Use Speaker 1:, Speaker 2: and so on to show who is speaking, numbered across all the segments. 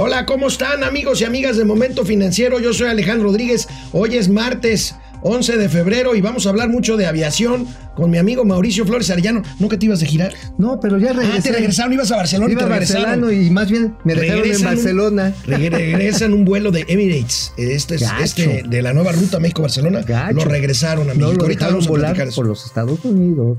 Speaker 1: Hola, ¿cómo están amigos y amigas de Momento Financiero? Yo soy Alejandro Rodríguez. Hoy es martes 11 de febrero y vamos a hablar mucho de aviación con mi amigo Mauricio Flores Arellano. ¿No que te ibas a girar?
Speaker 2: No, pero ya regresé.
Speaker 1: Ah, te regresaron, ibas a Barcelona
Speaker 2: Iba
Speaker 1: y te regresaron.
Speaker 2: Barcelona y más bien me dejaron en
Speaker 1: Regresan
Speaker 2: Barcelona.
Speaker 1: Reg- Regresan un vuelo de Emirates. Este es
Speaker 2: Gacho.
Speaker 1: este de la nueva ruta México-Barcelona. Lo regresaron a
Speaker 2: No
Speaker 1: México.
Speaker 2: lo
Speaker 1: Ahorita vamos a
Speaker 2: volar por los Estados Unidos.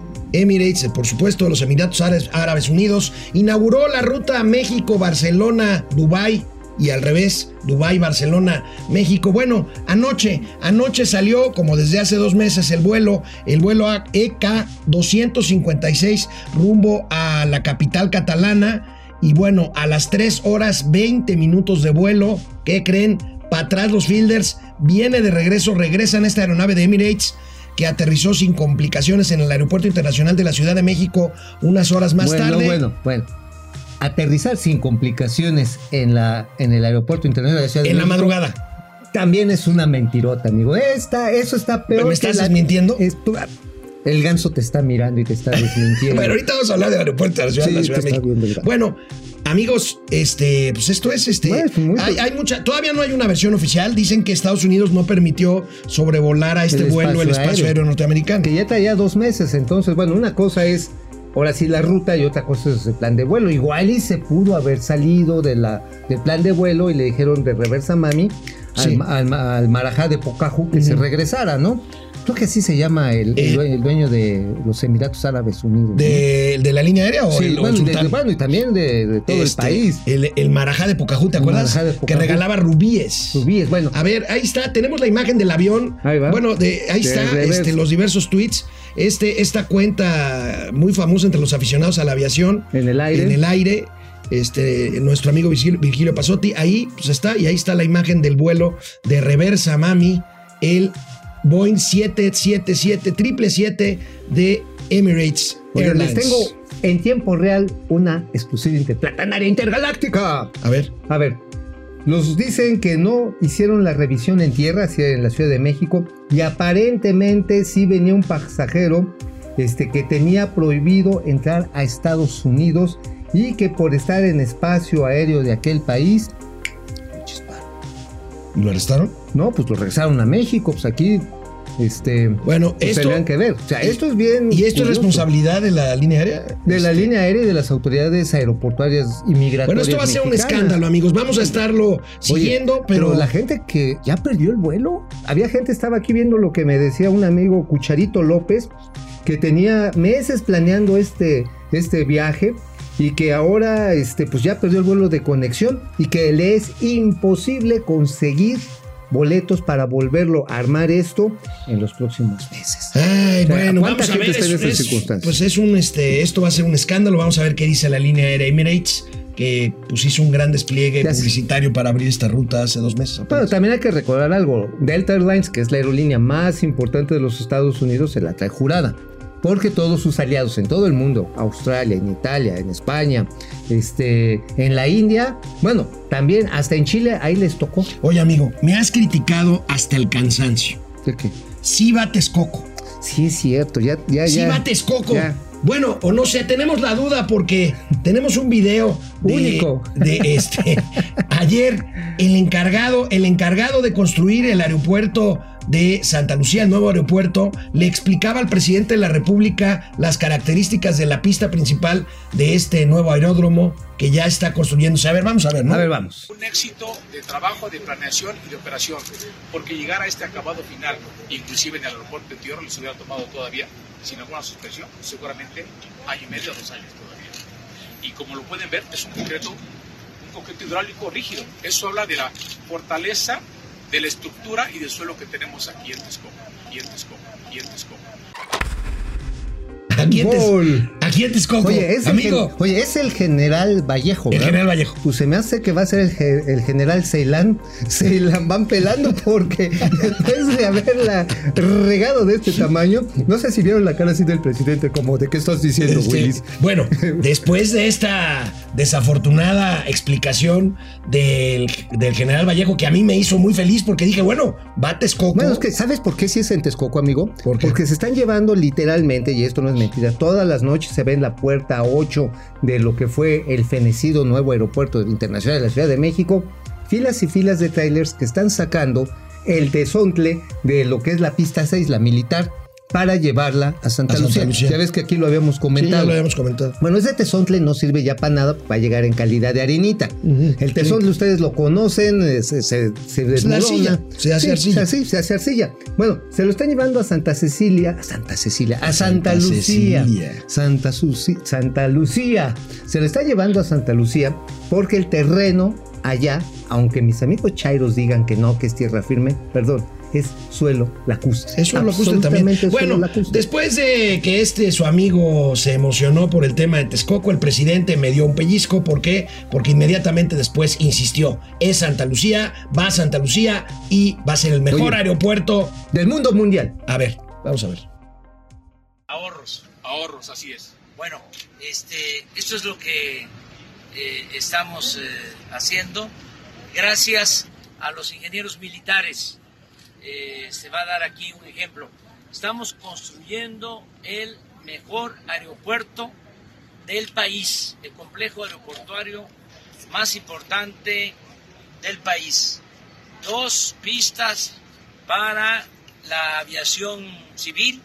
Speaker 1: Emirates, por supuesto, los Emiratos Árabes, Unidos, inauguró la ruta México-Barcelona-Dubái y al revés, Dubái-Barcelona-México. Bueno, anoche, anoche salió, como desde hace dos meses, el vuelo, el vuelo EK 256 rumbo a la capital catalana. Y bueno, a las 3 horas 20 minutos de vuelo, ¿qué creen? Para atrás los fielders, viene de regreso, regresan esta aeronave de Emirates que aterrizó sin complicaciones en el Aeropuerto Internacional de la Ciudad de México unas horas más
Speaker 2: bueno,
Speaker 1: tarde.
Speaker 2: bueno, bueno. Aterrizar sin complicaciones en, la, en el aeropuerto internacional de la Ciudad de
Speaker 1: En la
Speaker 2: México
Speaker 1: madrugada.
Speaker 2: También es una mentirota, amigo. Esta, eso está peor.
Speaker 1: ¿Me estás desmintiendo?
Speaker 2: El ganso te está mirando y te está desmintiendo.
Speaker 1: Bueno, ahorita vamos a hablar del aeropuerto de la Ciudad,
Speaker 2: Sí,
Speaker 1: de, la Ciudad de México. Bueno, amigos, este, pues esto es este.
Speaker 2: Bueno, muy-
Speaker 1: hay, hay mucha, todavía no hay una versión oficial. Dicen que Estados Unidos no permitió sobrevolar a este
Speaker 2: El
Speaker 1: vuelo el
Speaker 2: espacio
Speaker 1: aéreo,
Speaker 2: aéreo.
Speaker 1: norteamericano.
Speaker 2: que ya traía dos meses. Entonces, bueno, una cosa es ahora sí la ruta y otra cosa es el plan de vuelo. Igual y se pudo haber salido de la, del plan de vuelo y le dijeron de reversa mami al,
Speaker 1: Sí.
Speaker 2: al, al Marajá de Pocaju que se regresara, ¿no? Creo que así se llama el, el
Speaker 1: Eh.
Speaker 2: el dueño de los Emiratos Árabes Unidos. ¿no?
Speaker 1: De, la línea aérea o
Speaker 2: Sí,
Speaker 1: el, el
Speaker 2: bueno, y de- bueno, y también de, de todo
Speaker 1: Este,
Speaker 2: el país.
Speaker 1: El, el Marajá de Pocahú, ¿te
Speaker 2: El
Speaker 1: acuerdas?
Speaker 2: Marajá de
Speaker 1: Que
Speaker 2: Pocahú.
Speaker 1: regalaba rubíes.
Speaker 2: Subíes, bueno.
Speaker 1: A ver, ahí está, tenemos la imagen del avión.
Speaker 2: Ahí va.
Speaker 1: Bueno, de, ahí está este, los diversos tweets. Este, esta cuenta muy famosa entre los aficionados a la aviación.
Speaker 2: En el aire.
Speaker 1: En el aire. Este, nuestro amigo Virgilio, Virgilio Pasotti, ahí pues está, y ahí está la imagen del vuelo de reversa Mami, el Boeing 777 777 de Emirates
Speaker 2: les tengo en tiempo real una exclusiva interplanetaria intergaláctica.
Speaker 1: A ver,
Speaker 2: A ver, nos dicen que no hicieron la revisión en tierra, así en la Ciudad de México, y aparentemente sí venía un pasajero este, que tenía prohibido entrar a Estados Unidos y que por estar en espacio aéreo de aquel país,
Speaker 1: ¿lo arrestaron?
Speaker 2: No, pues lo regresaron a México, pues aquí, este,
Speaker 1: Bueno,
Speaker 2: pues
Speaker 1: esto.
Speaker 2: que ver. O sea, esto es bien.
Speaker 1: ¿Y esto es responsabilidad de la línea aérea?
Speaker 2: De la
Speaker 1: Este,
Speaker 2: línea aérea y de las autoridades aeroportuarias y migratorias.
Speaker 1: Bueno, esto va a ser un escándalo, amigos. Vamos a estarlo
Speaker 2: Oye,
Speaker 1: siguiendo, pero,
Speaker 2: la gente que ya perdió el vuelo. Había gente, estaba aquí viendo lo que me decía un amigo Cucharito López, que tenía meses planeando este, este viaje y que ahora este, pues ya perdió el vuelo de conexión y que le es imposible conseguir boletos para volverlo a armar esto en los próximos meses.
Speaker 1: Ay,
Speaker 2: O sea,
Speaker 1: bueno,
Speaker 2: ¿cuánta
Speaker 1: vamos a ver.
Speaker 2: está en
Speaker 1: es- es-
Speaker 2: circunstancias?
Speaker 1: pues es un, este, esto va a ser un escándalo. Vamos a ver qué dice la línea aérea Emirates, que pues hizo un gran despliegue
Speaker 2: Ya
Speaker 1: publicitario para abrir esta ruta hace dos meses. Apenas.
Speaker 2: también hay que recordar algo. Delta Airlines, que es la aerolínea más importante de los Estados Unidos, se la trae jurada. Porque todos sus aliados en todo el mundo, Australia, en Italia, en España, este, en la India, bueno, también hasta en Chile, ahí les tocó.
Speaker 1: Oye, amigo, me has criticado hasta el cansancio.
Speaker 2: ¿De qué?
Speaker 1: Sí va Texcoco.
Speaker 2: Sí, es cierto, ya, ya,
Speaker 1: Sí
Speaker 2: ya.
Speaker 1: va Texcoco.
Speaker 2: Ya.
Speaker 1: Bueno, o no sé, tenemos la duda porque tenemos un video de,
Speaker 2: Único.
Speaker 1: de este. ayer, el encargado, el encargado de construir el aeropuerto de Santa Lucía, el nuevo aeropuerto, le explicaba al presidente de la República las características de la pista principal de este nuevo aeródromo que ya está construyéndose. A ver, vamos a ver, ¿no?
Speaker 2: A ver, vamos.
Speaker 3: un éxito de trabajo, de planeación y de operación, porque llegar a este acabado final, inclusive en el aeropuerto de tierra, les hubiera tomado todavía, sin alguna suspensión, seguramente año y medio o dos años todavía. Y como lo pueden ver, es un concreto, un concreto hidráulico rígido. Eso habla de la fortaleza de la estructura y del suelo que tenemos aquí en Texcoco, y en Texcoco, y en Texcoco.
Speaker 1: Aquí en, Tex-
Speaker 2: Gol.
Speaker 1: Aquí en Texcoco.
Speaker 2: Oye, es
Speaker 1: amigo.
Speaker 2: oye, es el general Vallejo.
Speaker 1: El general Vallejo.
Speaker 2: Pues se me hace que va a ser el, ge- el general Ceilán. Ceilán van pelando porque después de haberla regado de este tamaño, no sé si vieron la cara así del presidente, como de qué estás diciendo,
Speaker 1: Este,
Speaker 2: Willis.
Speaker 1: bueno, después de esta desafortunada explicación del, del general Vallejo, que a mí me hizo muy feliz porque dije, bueno, va a Texcoco.
Speaker 2: Bueno, es que ¿sabes por qué sí es en Texcoco, amigo?
Speaker 1: ¿Por?
Speaker 2: Porque se están llevando literalmente, y esto no es mentira, todas las noches se ve en la puerta 8 de lo que fue el fenecido nuevo aeropuerto internacional de la Ciudad de México, filas y filas de trailers que están sacando el desontle de lo que es la pista 6, la militar, para llevarla a Santa,
Speaker 1: A Santa
Speaker 2: Lucía.
Speaker 1: Lucía.
Speaker 2: Ya ves que aquí lo habíamos
Speaker 1: Sí, ya
Speaker 2: comentado.
Speaker 1: lo habíamos comentado.
Speaker 2: Bueno, ese tesontle no sirve ya para nada, va a llegar en calidad de harinita. El tesontle ustedes lo conocen, eh, se, se, se desmorona.
Speaker 1: se hace
Speaker 2: Sí,
Speaker 1: arcilla.
Speaker 2: Se, hace- se hace arcilla. Bueno, se lo están llevando a Santa Cecilia, a Santa Cecilia, a Santa,
Speaker 1: Santa
Speaker 2: Lucía.
Speaker 1: Cecilia.
Speaker 2: Santa, Suci- Santa Lucía. Se lo está llevando a Santa Lucía porque el terreno allá, aunque mis amigos chairos digan que no, que es tierra firme, perdón, es suelo lacustre.
Speaker 1: Eso lo ajuste también.
Speaker 2: Absolutamente suelo
Speaker 1: Bueno,
Speaker 2: lacustre.
Speaker 1: después de que este su amigo se emocionó por el tema de Texcoco, el presidente me dio un pellizco. ¿Por qué? Porque inmediatamente después insistió. Es Santa Lucía, va a Santa Lucía y va a ser el mejor
Speaker 2: Oye.
Speaker 1: aeropuerto.
Speaker 2: Del mundo mundial.
Speaker 1: A ver, vamos a ver.
Speaker 3: Ahorros, ahorros, así es.
Speaker 4: Bueno, este, esto es lo que eh, estamos eh, haciendo. Gracias a los ingenieros militares. Eh, se va a dar aquí un ejemplo. Estamos construyendo el mejor aeropuerto del país, el complejo aeroportuario más importante del país. Dos pistas para la aviación civil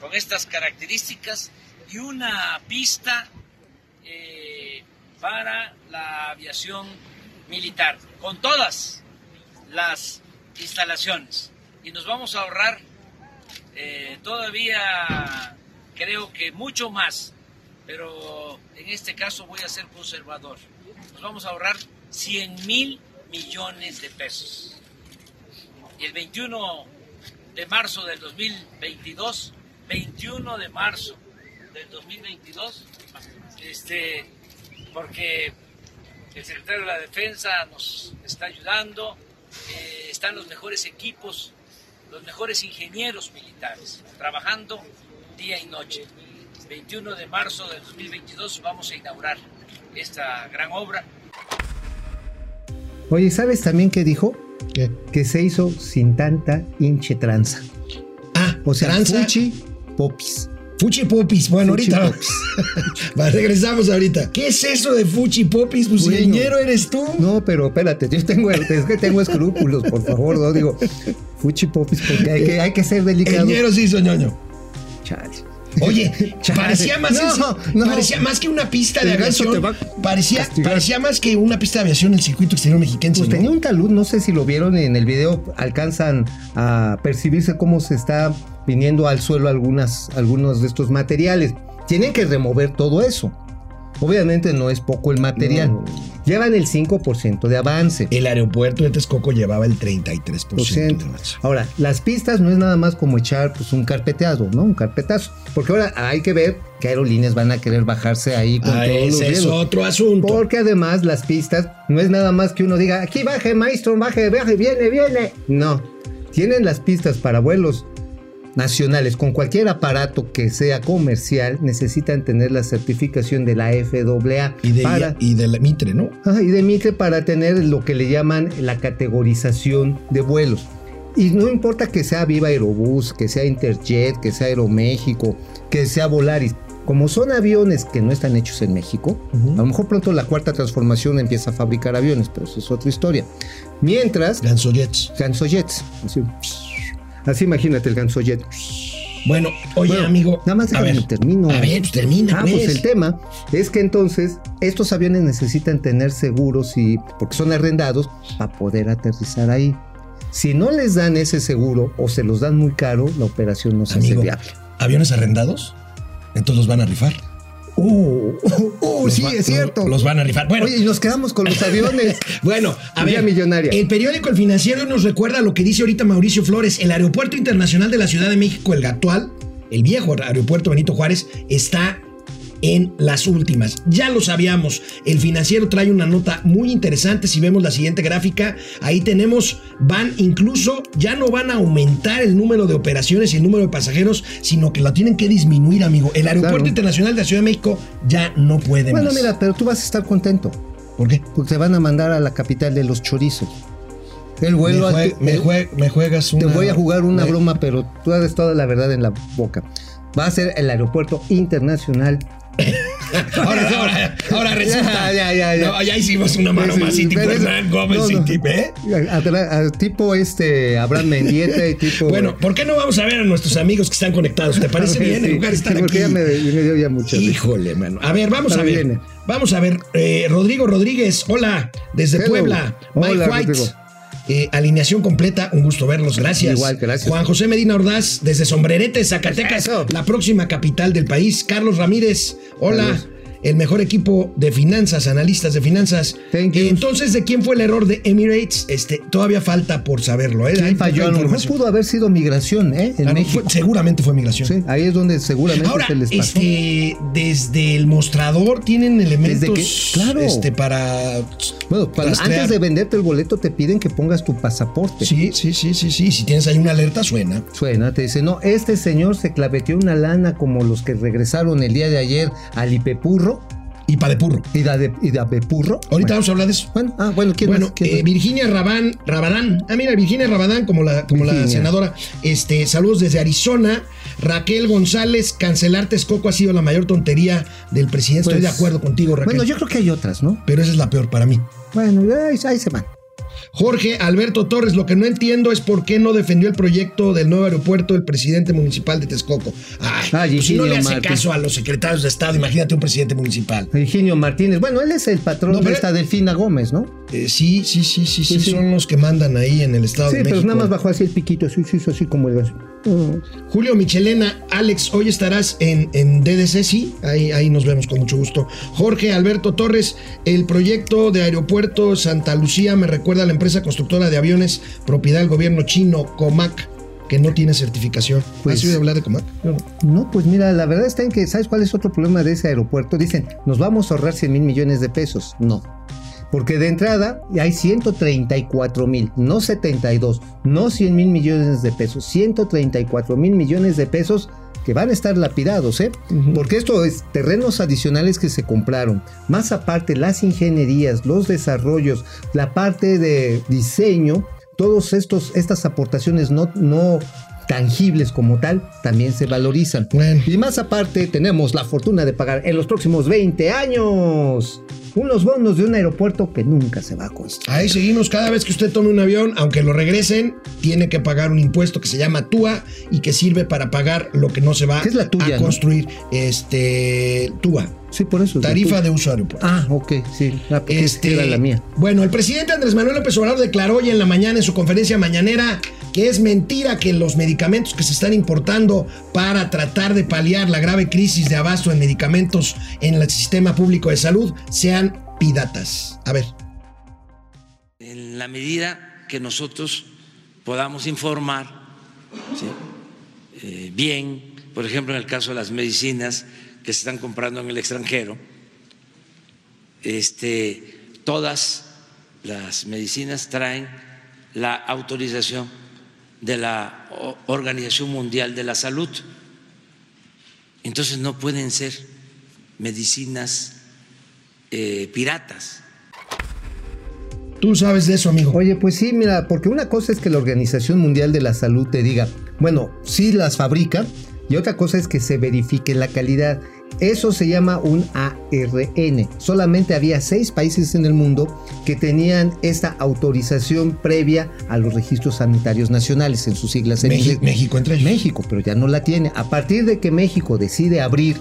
Speaker 4: con estas características y una pista eh, para la aviación militar, con todas las instalaciones. Y nos vamos a ahorrar eh, todavía, creo que mucho más, pero en este caso voy a ser conservador. Nos vamos a ahorrar 100 mil millones de pesos. Y el 21 de marzo del 2022, 21 de marzo del 2022, este, porque el secretario de la Defensa nos está ayudando, eh, están los mejores equipos, los mejores ingenieros militares, trabajando día y noche. 21 de marzo del 2022 vamos a inaugurar esta gran obra
Speaker 2: Oye, ¿sabes también qué dijo?
Speaker 1: ¿Qué?
Speaker 2: Que se hizo sin tanta hinche tranza.
Speaker 1: Ah,
Speaker 2: O sea,
Speaker 1: tranza.
Speaker 2: fuchi popis.
Speaker 1: Fuchi Popis. Bueno,
Speaker 2: Fuchi
Speaker 1: ahorita.
Speaker 2: Popis.
Speaker 1: Va, regresamos ahorita. ¿Qué es eso de Fuchi Popis? Pues
Speaker 2: Bueno.
Speaker 1: eres tú.
Speaker 2: No, pero espérate, yo tengo, es que tengo escrúpulos, por favor, no digo fuchi popis porque hay que, hay que ser delicado.
Speaker 1: Ingeniero sí, soñoño.
Speaker 2: Chale.
Speaker 1: Oye, parecía más,
Speaker 2: No,
Speaker 1: parecía más que una pista de aviación. Parecía, parecía más que una pista de aviación en el circuito exterior mexiquense.
Speaker 2: Pues
Speaker 1: ¿no?
Speaker 2: tenía un talud, no sé si lo vieron en el video, alcanzan a percibirse cómo se está viniendo al suelo algunas, algunos de estos materiales. Tienen que remover todo eso. Obviamente no es poco el material. Llevan el 5% de avance.
Speaker 1: El aeropuerto de Texcoco llevaba el 33%
Speaker 2: por ciento.
Speaker 1: de avance.
Speaker 2: Ahora, las pistas no es nada más como echar pues, un carpeteado, ¿no? Un carpetazo. Porque ahora hay que ver qué aerolíneas van a querer bajarse ahí con
Speaker 1: Ah,
Speaker 2: todos los
Speaker 1: ese es otro asunto.
Speaker 2: Porque además las pistas no es nada más que uno diga, aquí baje, maestro, baje, baje, viene, viene. No. Tienen las pistas para vuelos nacionales con cualquier aparato que sea comercial, necesitan tener la certificación de la FAA
Speaker 1: Y de,
Speaker 2: para
Speaker 1: y de la Mitre, ¿no?
Speaker 2: Ajá, y de Mitre para tener lo que le llaman la categorización de vuelos. Y no importa que sea Viva Aerobús, que sea Interjet, que sea Aeroméxico, que sea Volaris. Como son aviones que no están hechos en México, a lo mejor pronto la cuarta transformación empieza a fabricar aviones, pero eso es otra historia. Mientras,
Speaker 1: Gansoyets.
Speaker 2: Gansoyets. Así, así imagínate el Gansojet.
Speaker 1: Bueno, oye,
Speaker 2: Bueno,
Speaker 1: amigo.
Speaker 2: Nada más déjame
Speaker 1: ver,
Speaker 2: termino.
Speaker 1: A ver, pues termina,
Speaker 2: Ah,
Speaker 1: pues.
Speaker 2: pues el tema es que entonces estos aviones necesitan tener seguros y porque son arrendados para poder aterrizar ahí. Si no les dan ese seguro o se los dan muy caro, la operación no se hace viable.
Speaker 1: ¿aviones arrendados? Entonces los van a rifar.
Speaker 2: Uh, uh, sí,
Speaker 1: va-
Speaker 2: es cierto.
Speaker 1: Los, van a rifar. Bueno,
Speaker 2: Oye, y nos quedamos con los aviones.
Speaker 1: Bueno, a
Speaker 2: Vía
Speaker 1: ver,
Speaker 2: millonaria.
Speaker 1: el periódico El Financiero nos recuerda lo que dice ahorita Mauricio Flores. El Aeropuerto Internacional de la Ciudad de México, el Gatual, el viejo aeropuerto Benito Juárez, está en las últimas. Ya lo sabíamos, el financiero trae una nota muy interesante. Si vemos la siguiente gráfica, ahí tenemos, van incluso, ya no van a aumentar el número de operaciones y el número de pasajeros, sino que lo tienen que disminuir, amigo. El Aeropuerto
Speaker 2: Claro.
Speaker 1: Internacional de la Ciudad de México ya no puede
Speaker 2: Bueno,
Speaker 1: más.
Speaker 2: mira, pero tú vas a estar contento.
Speaker 1: ¿Por qué?
Speaker 2: Porque te van a mandar a la capital de los chorizos. El vuelo
Speaker 1: jue- me jue- me juegas
Speaker 2: Te
Speaker 1: una...
Speaker 2: voy a jugar una
Speaker 1: me-
Speaker 2: broma, pero tú haces toda la verdad en la boca. Va a ser el aeropuerto internacional.
Speaker 1: Ahora, ahora, ahora resulta.
Speaker 2: Ya, ya, ya, ya.
Speaker 1: No, ya hicimos una maroma así, tipo
Speaker 2: Pero
Speaker 1: Hernán Gómez
Speaker 2: no,
Speaker 1: y
Speaker 2: no.
Speaker 1: tipo, ¿eh?
Speaker 2: A- tipo este Abraham Mendieta y tipo.
Speaker 1: Bueno, ¿por qué no vamos a ver a nuestros amigos que están conectados? ¿Te parece
Speaker 2: Sí,
Speaker 1: bien en
Speaker 2: sí,
Speaker 1: lugar estar
Speaker 2: porque
Speaker 1: aquí?
Speaker 2: ya me, me dio ya mucho.
Speaker 1: Híjole, mano. A ver, vamos a ver. Vamos a ver. eh, Rodrigo Rodríguez, hola, desde
Speaker 2: Hello.
Speaker 1: Puebla. Mike
Speaker 2: Hola,
Speaker 1: White.
Speaker 2: Rodrigo.
Speaker 1: Eh, alineación completa, un gusto verlos, gracias.
Speaker 2: Igual, gracias.
Speaker 1: Juan José Medina Ordaz, desde Sombrerete, Zacatecas, la próxima capital del país. Carlos Ramírez, hola. El mejor equipo de finanzas, analistas de finanzas.
Speaker 2: Thank you.
Speaker 1: Entonces, ¿de quién fue el error de Emirates? Este, todavía falta por saberlo. ¿eh?
Speaker 2: ¿Quién falló? A lo mejor pudo haber sido migración, ¿eh? En
Speaker 1: no,
Speaker 2: México.
Speaker 1: fue- seguramente fue migración.
Speaker 2: Sí, ahí es donde seguramente
Speaker 1: Ahora,
Speaker 2: se les pasó.
Speaker 1: este, desde el mostrador tienen elementos
Speaker 2: claro.
Speaker 1: este, para...
Speaker 2: Bueno, para-
Speaker 1: rastrear.
Speaker 2: antes de venderte el boleto te piden que pongas tu pasaporte.
Speaker 1: Sí, sí, sí, sí, sí. Si tienes ahí una alerta, suena.
Speaker 2: Suena, te dice, no, este señor se claveteó una lana como los que regresaron el día de ayer al Ipepurro
Speaker 1: Y pa' de purro.
Speaker 2: y de, y de Purro.
Speaker 1: Ahorita
Speaker 2: Bueno,
Speaker 1: vamos a hablar de eso.
Speaker 2: bueno, ah, bueno, ¿quién
Speaker 1: Bueno,
Speaker 2: más? ¿Quién
Speaker 1: eh,
Speaker 2: más?
Speaker 1: Virginia Rabán, Rabadán. Ah, mira, Virginia Rabadán, como la, como la senadora. Este, saludos desde Arizona. Raquel González, cancelar Texcoco ha sido la mayor tontería del presidente. Estoy de
Speaker 2: Pues,
Speaker 1: acuerdo contigo, Raquel.
Speaker 2: Bueno, yo creo que hay otras, ¿no?
Speaker 1: Pero esa es la peor para mí.
Speaker 2: Bueno, ahí, ahí se van.
Speaker 1: Jorge Alberto Torres, lo que no entiendo es por qué no defendió el proyecto del nuevo aeropuerto el presidente municipal de Texcoco. Ay,
Speaker 2: Ah,
Speaker 1: pues si no le hace
Speaker 2: Martín.
Speaker 1: caso a los secretarios de Estado, imagínate un presidente municipal.
Speaker 2: Virginio Martínez. Bueno, él es el patrón
Speaker 1: No,
Speaker 2: de
Speaker 1: pero-
Speaker 2: esta Delfina Gómez, ¿no?
Speaker 1: Eh, sí, sí, sí, sí, sí,
Speaker 2: Sí, sí.
Speaker 1: son los que mandan ahí en el Estado
Speaker 2: Sí,
Speaker 1: de
Speaker 2: pero
Speaker 1: México.
Speaker 2: nada más bajó así el piquito, así, así, así como el gas.
Speaker 1: Julio Michelena, Alex, hoy estarás en, en DDC, sí, ahí, ahí nos vemos con mucho gusto. Jorge Alberto Torres, el proyecto de aeropuerto Santa Lucía me recuerda a la empresa constructora de aviones, propiedad del gobierno chino, Comac, que no tiene certificación.
Speaker 2: Pues-
Speaker 1: ¿Has oído hablar de Comac? No.
Speaker 2: No, pues mira, la verdad está en que, ¿sabes cuál es otro problema de ese aeropuerto? Dicen, nos vamos a ahorrar 100 mil millones de pesos. No. Porque de entrada hay 134 mil, no 72, no 100 mil millones de pesos, 134 mil millones de pesos que van a estar lapidados, ¿eh? Porque esto es terrenos adicionales que se compraron, más aparte las ingenierías, los desarrollos, la parte de diseño, todos estos estas aportaciones no no tangibles como tal también se valorizan.
Speaker 1: Bueno.
Speaker 2: Y más aparte tenemos la fortuna de pagar en los próximos 20 años unos bonos de un aeropuerto que nunca se va a construir.
Speaker 1: Ahí seguimos. Cada vez que usted tome un avión, aunque lo regresen, tiene que pagar un impuesto que se llama TUA y que sirve para pagar lo que no se va
Speaker 2: ¿Qué es la tuya,
Speaker 1: a
Speaker 2: no?
Speaker 1: construir. Este TUA,
Speaker 2: Sí, por eso.
Speaker 1: tarifa de uso aeropuerto.
Speaker 2: Ah, ok, sí. Porque
Speaker 1: Este,
Speaker 2: era la mía.
Speaker 1: Bueno, el presidente Andrés Manuel López Obrador declaró hoy en la mañana en su conferencia mañanera que es mentira que los medicamentos que se están importando para tratar de paliar la grave crisis de abasto de medicamentos en el sistema público de salud sean piratas. A ver.
Speaker 4: En la medida que nosotros podamos informar ¿sí? Eh, bien, por ejemplo, en el caso de las medicinas que se están comprando en el extranjero, este, todas las medicinas traen la autorización de la Organización Mundial de la Salud. Entonces no pueden ser medicinas eh, piratas.
Speaker 1: Tú sabes de eso, amigo.
Speaker 2: Oye, pues sí, mira, porque una cosa es que la Organización Mundial de la Salud te diga, bueno, sí las fabrica, y otra cosa es que se verifique la calidad. Eso se llama un ARN. Solamente había seis países en el mundo que tenían esta autorización previa a los registros sanitarios nacionales, en sus siglas en
Speaker 1: Meji-
Speaker 2: inglés.
Speaker 1: México entre ellos.
Speaker 2: México, pero ya no la tiene. A partir de que México decide abrir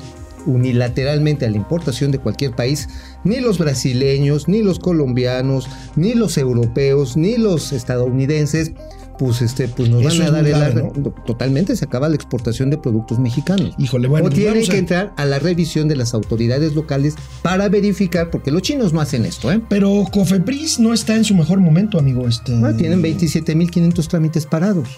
Speaker 2: unilateralmente a la importación de cualquier país, ni los brasileños, ni los colombianos, ni los europeos, ni los estadounidenses, pues este, pues nos
Speaker 1: Eso
Speaker 2: van a dar el arre- Totalmente se acaba la exportación de productos mexicanos.
Speaker 1: Híjole, bueno,
Speaker 2: o
Speaker 1: pues
Speaker 2: tienen
Speaker 1: a-
Speaker 2: que entrar a la revisión de las autoridades locales para verificar, porque los chinos no hacen esto, ¿eh?
Speaker 1: Pero Cofepris no está en su mejor momento, amigo. Este...
Speaker 2: Ah, tienen 27.500 trámites parados.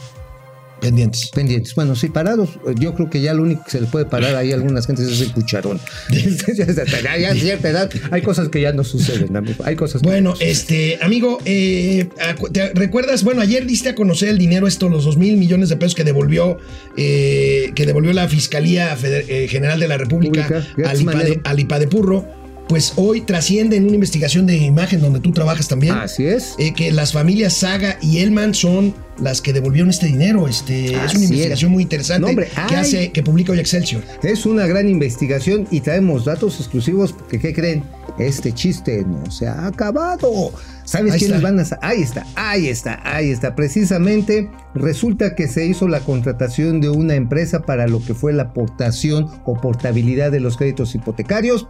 Speaker 1: Pendientes.
Speaker 2: pendientes. Bueno, sí, parados. Yo creo que ya lo único que se le puede parar ahí a algunas gentes es el cucharón. ya, ya, ya a cierta edad hay cosas que ya no suceden, amigo. Hay cosas que
Speaker 1: Bueno,
Speaker 2: no
Speaker 1: este, amigo, eh, ¿te recuerdas? Bueno, ayer diste a conocer el dinero, esto, los dos mil millones de pesos que devolvió, eh, que devolvió la Fiscalía Feder- eh, General de la República IPA de, al IPA de Purro. Pues hoy trasciende en una investigación de imagen donde tú trabajas también.
Speaker 2: Así es.
Speaker 1: eh, que las familias Saga y Elman son las que devolvieron este dinero. Este, es una
Speaker 2: es.
Speaker 1: investigación muy interesante
Speaker 2: No, hombre,
Speaker 1: que hace, que publica hoy Excelsior.
Speaker 2: Es una gran investigación y traemos datos exclusivos porque, ¿qué creen? Este chiste no se ha acabado. ¿Sabes
Speaker 1: Ahí
Speaker 2: quiénes
Speaker 1: está.
Speaker 2: van a Ahí está, ahí está, ahí está. Precisamente resulta que se hizo la contratación de una empresa para lo que fue la aportación o portabilidad de los créditos hipotecarios.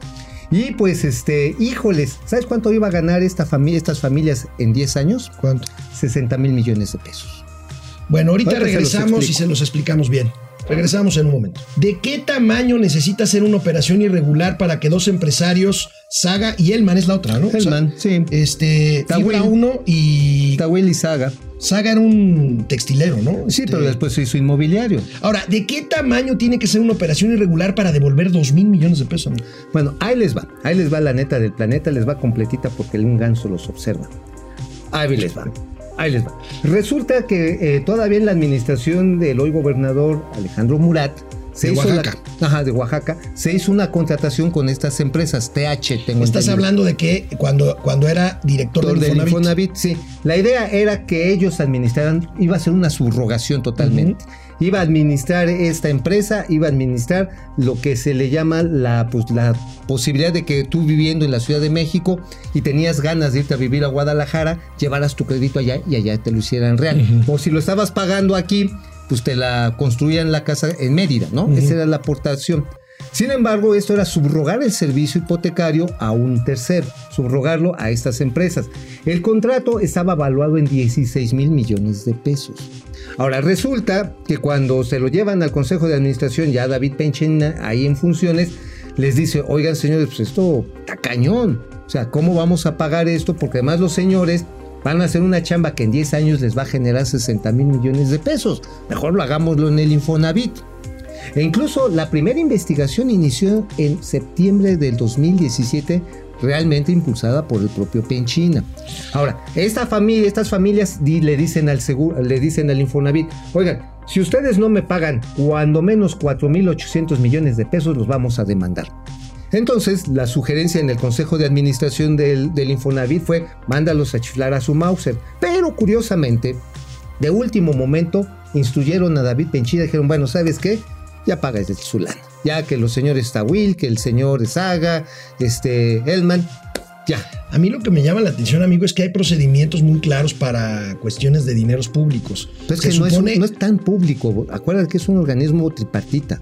Speaker 2: Y pues, este, híjoles, ¿sabes cuánto iba a ganar esta familia, estas familias en 10 años?
Speaker 1: ¿Cuánto?
Speaker 2: 60 mil millones de pesos.
Speaker 1: Bueno, ahorita
Speaker 2: se
Speaker 1: regresamos y se los explicamos bien. Regresamos en un momento. ¿De qué tamaño necesita ser una operación irregular para que dos empresarios, Saga y Elman es la otra, ¿no?
Speaker 2: Elman, sí.
Speaker 1: Este,
Speaker 2: Tawil.
Speaker 1: 1 y
Speaker 2: y Saga.
Speaker 1: Saga era un textilero, ¿no?
Speaker 2: Sí,
Speaker 1: Este,
Speaker 2: pero después se hizo inmobiliario.
Speaker 1: Ahora, ¿de qué tamaño tiene que ser una operación irregular para devolver dos mil millones de pesos? amigo?
Speaker 2: Bueno, ahí les va. Ahí les va la neta del planeta, les va completita porque un ganso los observa. Ahí les va. Ahí les va. Resulta que eh, todavía en la administración del hoy gobernador Alejandro Murat se
Speaker 1: De
Speaker 2: hizo
Speaker 1: Oaxaca.
Speaker 2: La, ajá, de Oaxaca. Se hizo una contratación con estas empresas, TH, tengo
Speaker 1: Estás hablando de que cuando, cuando era director del Infonavit.
Speaker 2: Infonavit, sí. La idea era que ellos administraran, iba a ser una subrogación totalmente. Iba a administrar esta empresa, iba a administrar lo que se le llama la, pues, la posibilidad de que tú viviendo en la Ciudad de México y tenías ganas de irte a vivir a Guadalajara, llevaras tu crédito allá y allá te lo hicieran real. O si lo estabas pagando aquí, pues te la construían la casa en Mérida, ¿no? Esa era la aportación. Sin embargo, esto era subrogar el servicio hipotecario a un tercero, subrogarlo a estas empresas. El contrato estaba valuado en 16 mil millones de pesos. Ahora, resulta que cuando se lo llevan al Consejo de Administración, ya David Penchena, ahí en funciones, les dice, oigan señores, pues esto está cañón. O sea, ¿cómo vamos a pagar esto? Porque además los señores van a hacer una chamba que en 10 años les va a generar 60 mil millones de pesos. Mejor lo hagámoslo en el Infonavit. E incluso la primera investigación inició en septiembre del 2017, realmente impulsada por el propio Penchina. Ahora, esta familia, estas familias le dicen al seguro, le dicen al Infonavit, oigan, si ustedes no me pagan cuando menos 4.800 millones de pesos, los vamos a demandar. Entonces, la sugerencia en el Consejo de Administración del, del Infonavit fue, mándalos a chiflar a su Mauser. Pero curiosamente, de último momento, instruyeron a David Penchida y dijeron, bueno, ¿sabes qué? Ya paga desde su lana. Ya que los señores Tawil, que el señor Saga, este, Elman, ya.
Speaker 1: A mí lo que me llama la atención, amigo, es que hay procedimientos muy claros para cuestiones de dineros públicos.
Speaker 2: Pero es que no, es, no es tan público. Acuérdate que es un organismo tripartita.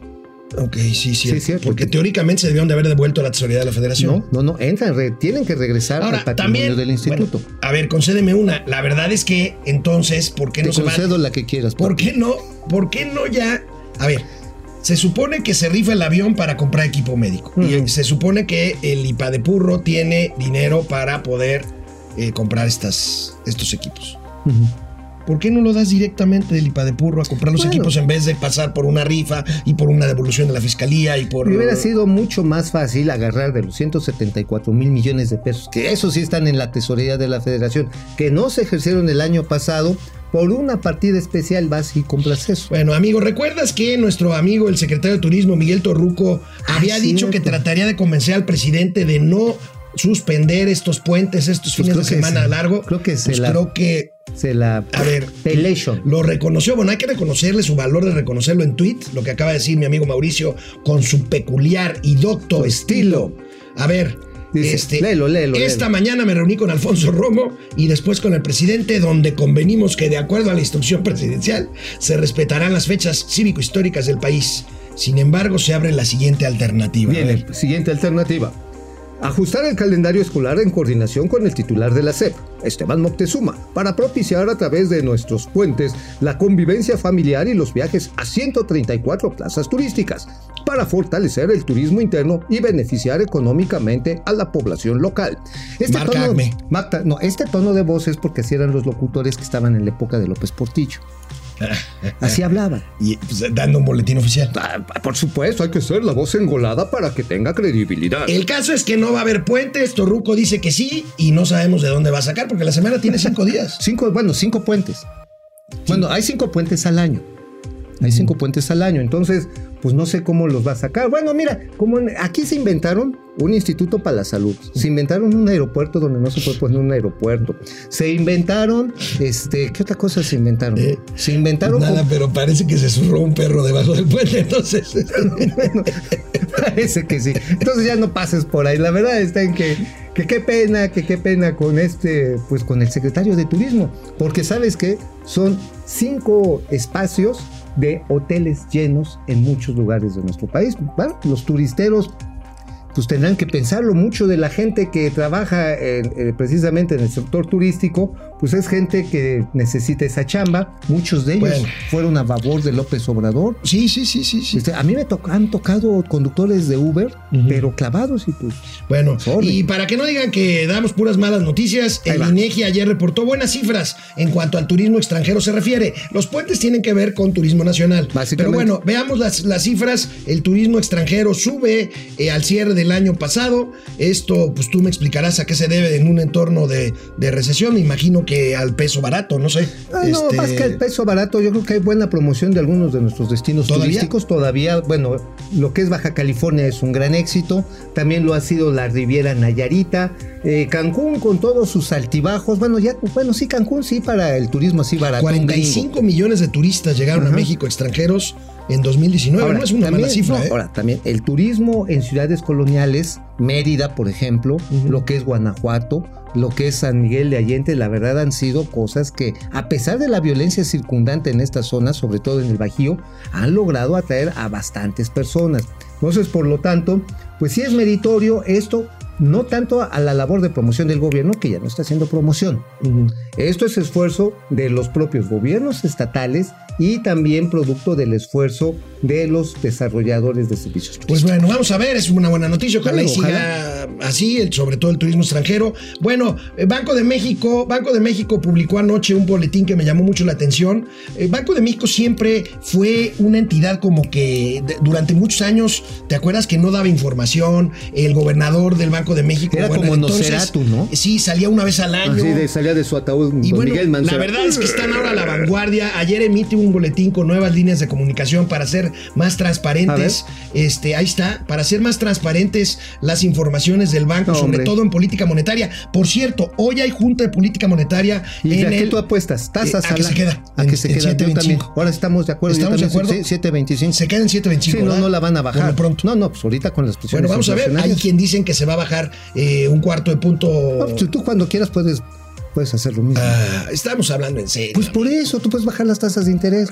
Speaker 1: Ok, sí, sí.
Speaker 2: Sí, cierto.
Speaker 1: Porque teóricamente se debieron de haber devuelto a la tesorería de la federación.
Speaker 2: No, no, no, entran, re- tienen que regresar
Speaker 1: Ahora,
Speaker 2: al patrimonio
Speaker 1: también,
Speaker 2: del instituto.
Speaker 1: bueno, a ver, concédeme una. La verdad es que entonces, ¿por qué
Speaker 2: Te
Speaker 1: no se va?
Speaker 2: concedo la que quieras.
Speaker 1: ¿Por qué no? ¿Por qué no ya? A ver, se supone que se rifa el avión para comprar equipo médico. Y se supone que el IPA de Purro tiene dinero para poder eh, comprar estas, estos equipos. ¿Por qué no lo das directamente del IPA de Purro a comprar los
Speaker 2: Bueno.
Speaker 1: equipos en vez de pasar por una rifa y por una devolución de la fiscalía y por.
Speaker 2: Hubiera sido mucho más fácil agarrar de los 174 mil millones de pesos, que esos sí están en la tesorería de la federación, que no se ejercieron el año pasado, por una partida especial vas y compras eso.
Speaker 1: Bueno, amigo, ¿recuerdas que nuestro amigo, el secretario de Turismo, Miguel Torruco,
Speaker 2: Ah,
Speaker 1: había dicho que trataría de convencer al presidente de no suspender estos puentes, estos
Speaker 2: Pues
Speaker 1: fines de semana
Speaker 2: se-
Speaker 1: largo?
Speaker 2: creo que se
Speaker 1: Pues
Speaker 2: la-
Speaker 1: creo que
Speaker 2: Se la...
Speaker 1: A ver. Lo reconoció. Bueno, hay que reconocerle su valor de reconocerlo en tweet, lo que acaba de decir mi amigo Mauricio, con su peculiar y docto estilo. A ver.
Speaker 2: Dice,
Speaker 1: este,
Speaker 2: léelo, léelo,
Speaker 1: esta
Speaker 2: léelo.
Speaker 1: mañana me reuní con Alfonso Romo y después con el presidente, donde convenimos que de acuerdo a la instrucción presidencial se respetarán las fechas cívico-históricas del país. Sin embargo, se abre la siguiente alternativa. Ver.
Speaker 2: siguiente alternativa. Ajustar el calendario escolar en coordinación con el titular de la SEP, Esteban Moctezuma, para propiciar a través de nuestros puentes la convivencia familiar y los viajes a 134 plazas turísticas, para fortalecer el turismo interno y beneficiar económicamente a la población local. Este
Speaker 1: Marca
Speaker 2: tono,
Speaker 1: Acme.
Speaker 2: Marta- no, este tono de voz es porque así eran los locutores que estaban en la época de López Portillo. Así hablaban.
Speaker 1: Y pues, dando un boletín oficial.
Speaker 2: Ah, por supuesto, hay que ser la voz engolada para que tenga credibilidad.
Speaker 1: El caso es que no va a haber puentes. Torruco dice que sí y no sabemos de dónde va a sacar porque la semana tiene cinco días.
Speaker 2: Cinco, bueno, cinco puentes. Bueno, hay cinco puentes al año. Hay cinco puentes al año. Entonces, pues no sé cómo los va a sacar. Bueno, mira, como aquí se inventaron un instituto para la salud. Se inventaron un aeropuerto donde no se puede poner un aeropuerto. Se inventaron, este, ¿qué otra cosa se inventaron?
Speaker 1: Eh,
Speaker 2: se inventaron
Speaker 1: Nada,
Speaker 2: con-
Speaker 1: pero parece que se zurró un perro debajo del puente, entonces.
Speaker 2: Bueno, parece que sí. Entonces ya no pases por ahí. La verdad está en que, que qué pena, que qué pena con este, pues con el secretario de turismo. Porque sabes que son cinco espacios de hoteles llenos en muchos lugares de nuestro país. Los turisteros pues tendrán que pensarlo mucho de la gente que trabaja en- eh, precisamente en el sector turístico, pues es gente que necesita esa chamba. Muchos de ellos
Speaker 1: Bueno.
Speaker 2: fueron a favor de López Obrador.
Speaker 1: Sí, sí, sí, sí, sí.
Speaker 2: Este, a mí me to- han tocado conductores de Uber, pero clavados y pues.
Speaker 1: Bueno,
Speaker 2: Sorry.
Speaker 1: y para que no digan que damos puras malas noticias,
Speaker 2: Ahí
Speaker 1: el
Speaker 2: va.
Speaker 1: INEGI ayer reportó buenas cifras en cuanto al turismo extranjero se refiere. Los puentes tienen que ver con turismo nacional.
Speaker 2: Básicamente.
Speaker 1: Pero bueno, veamos las, las cifras. El turismo extranjero sube eh, al cierre del año pasado. Esto, pues tú me explicarás a qué se debe en un entorno de, de recesión. Me imagino que al peso barato, no sé.
Speaker 2: Ah, no,
Speaker 1: Este,
Speaker 2: más que el peso barato, yo creo que hay buena promoción de algunos de nuestros destinos
Speaker 1: ¿Todavía?
Speaker 2: turísticos. Todavía, bueno, lo que es Baja California es un gran éxito. También lo ha sido la Riviera Nayarita. Eh, Cancún con todos sus altibajos. Bueno, ya, bueno, sí, Cancún sí para el turismo así barato.
Speaker 1: 45 millones de turistas llegaron a. México extranjeros en 2019.
Speaker 2: Ahora,
Speaker 1: no es una
Speaker 2: también,
Speaker 1: mala cifra,
Speaker 2: no,
Speaker 1: ¿eh?
Speaker 2: ahora, también el turismo en ciudades coloniales, Mérida, por ejemplo, lo que es Guanajuato, lo que es San Miguel de Allende, la verdad han sido cosas que, a pesar de la violencia circundante en esta zona, sobre todo en el Bajío, han logrado atraer a bastantes personas. Entonces, por lo tanto, pues sí es meritorio esto, no tanto a la labor de promoción del gobierno, que ya no está haciendo promoción. Esto es esfuerzo de los propios gobiernos estatales y también producto del esfuerzo de los desarrolladores de servicios
Speaker 1: Pues bueno, vamos a ver, es una buena noticia, ojalá y así, el- sobre todo el turismo extranjero. Bueno, eh, Banco de México, Banco de México publicó anoche un boletín que me llamó mucho la atención. El Banco de México siempre fue una entidad como que durante muchos años, ¿te acuerdas que no daba información? El gobernador del Banco de México.
Speaker 2: Era como Nosferatu, ¿no?
Speaker 1: Sí, salía una vez al año.
Speaker 2: Así de salía de su ataúd
Speaker 1: Y bueno,
Speaker 2: Miguel Mancera.
Speaker 1: la verdad es que están ahora a la vanguardia. Ayer emite un boletín con nuevas líneas de comunicación para ser más transparentes. Este, ahí está, para ser más transparentes las informaciones del banco,
Speaker 2: No,
Speaker 1: sobre
Speaker 2: hombre.
Speaker 1: todo en política monetaria. Por cierto, hoy hay junta de política monetaria
Speaker 2: ¿Y
Speaker 1: en
Speaker 2: de qué
Speaker 1: el
Speaker 2: tú apuestas? ¿Tasas
Speaker 1: Eh, a que se queda,
Speaker 2: A
Speaker 1: en-
Speaker 2: que se queda. Yo
Speaker 1: 7.25.
Speaker 2: también. Ahora estamos de acuerdo.
Speaker 1: ¿Estamos de acuerdo?
Speaker 2: sí, 7.25.
Speaker 1: se queda en 7.25.
Speaker 2: Sí, no, no la van a bajar.
Speaker 1: Pronto.
Speaker 2: No, no, pues ahorita con las presiones
Speaker 1: Bueno, vamos a ver. Hay quien dicen que se va a bajar eh, un cuarto de punto.
Speaker 2: No, pues, tú cuando quieras puedes, puedes hacer lo mismo.
Speaker 1: Ah, estamos hablando en serio.
Speaker 2: pues por eso, tú puedes bajar las tasas de interés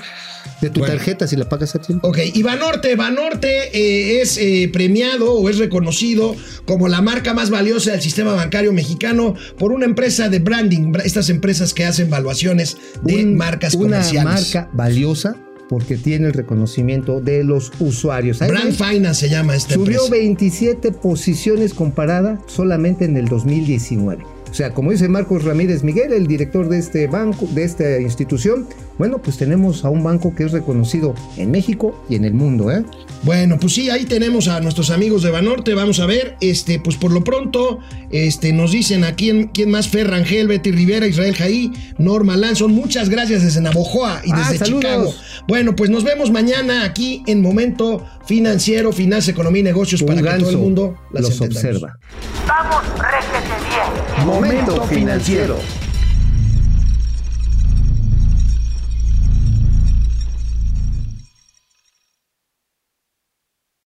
Speaker 2: de tu
Speaker 1: Bueno.
Speaker 2: tarjeta si la pagas a tiempo.
Speaker 1: Ok, y Banorte, Banorte eh, es eh, premiado o es reconocido como la marca más valiosa del sistema bancario mexicano por una empresa de branding, bra- estas empresas que hacen valuaciones de
Speaker 2: Un-
Speaker 1: marcas
Speaker 2: una
Speaker 1: comerciales.
Speaker 2: marca valiosa porque tiene el reconocimiento de los usuarios. Ahí
Speaker 1: Brand Finance se llama esta
Speaker 2: Subió
Speaker 1: empresa.
Speaker 2: 27 posiciones comparada solamente en el 2019. O sea, como dice Marcos Ramírez Miguel, el director de este banco, de esta institución, bueno, pues tenemos a un banco que es reconocido en México y en el mundo, ¿eh?
Speaker 1: Bueno, pues sí, ahí tenemos a nuestros amigos de Banorte. Vamos a ver, este, pues por lo pronto, este, nos dicen aquí en quién más, Fer Rangel, Betty Rivera, Israel Jaí, Norma Lanson. Muchas gracias desde Navojoa y
Speaker 2: Ah,
Speaker 1: desde
Speaker 2: saludos.
Speaker 1: Chicago. Bueno, pues nos vemos mañana aquí en Momento Financiero, Finanzas, Economía y Negocios para que todo el mundo las
Speaker 2: los
Speaker 1: entendamos.
Speaker 2: observa.
Speaker 5: Vamos, réjete bien.
Speaker 6: Momento financiero.